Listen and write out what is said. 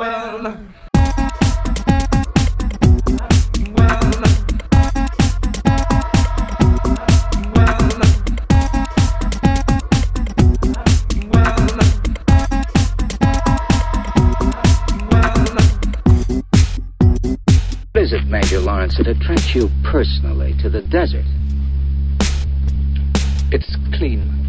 well. What is it, Major Lawrence, that attracts you personally to the desert? It's clean.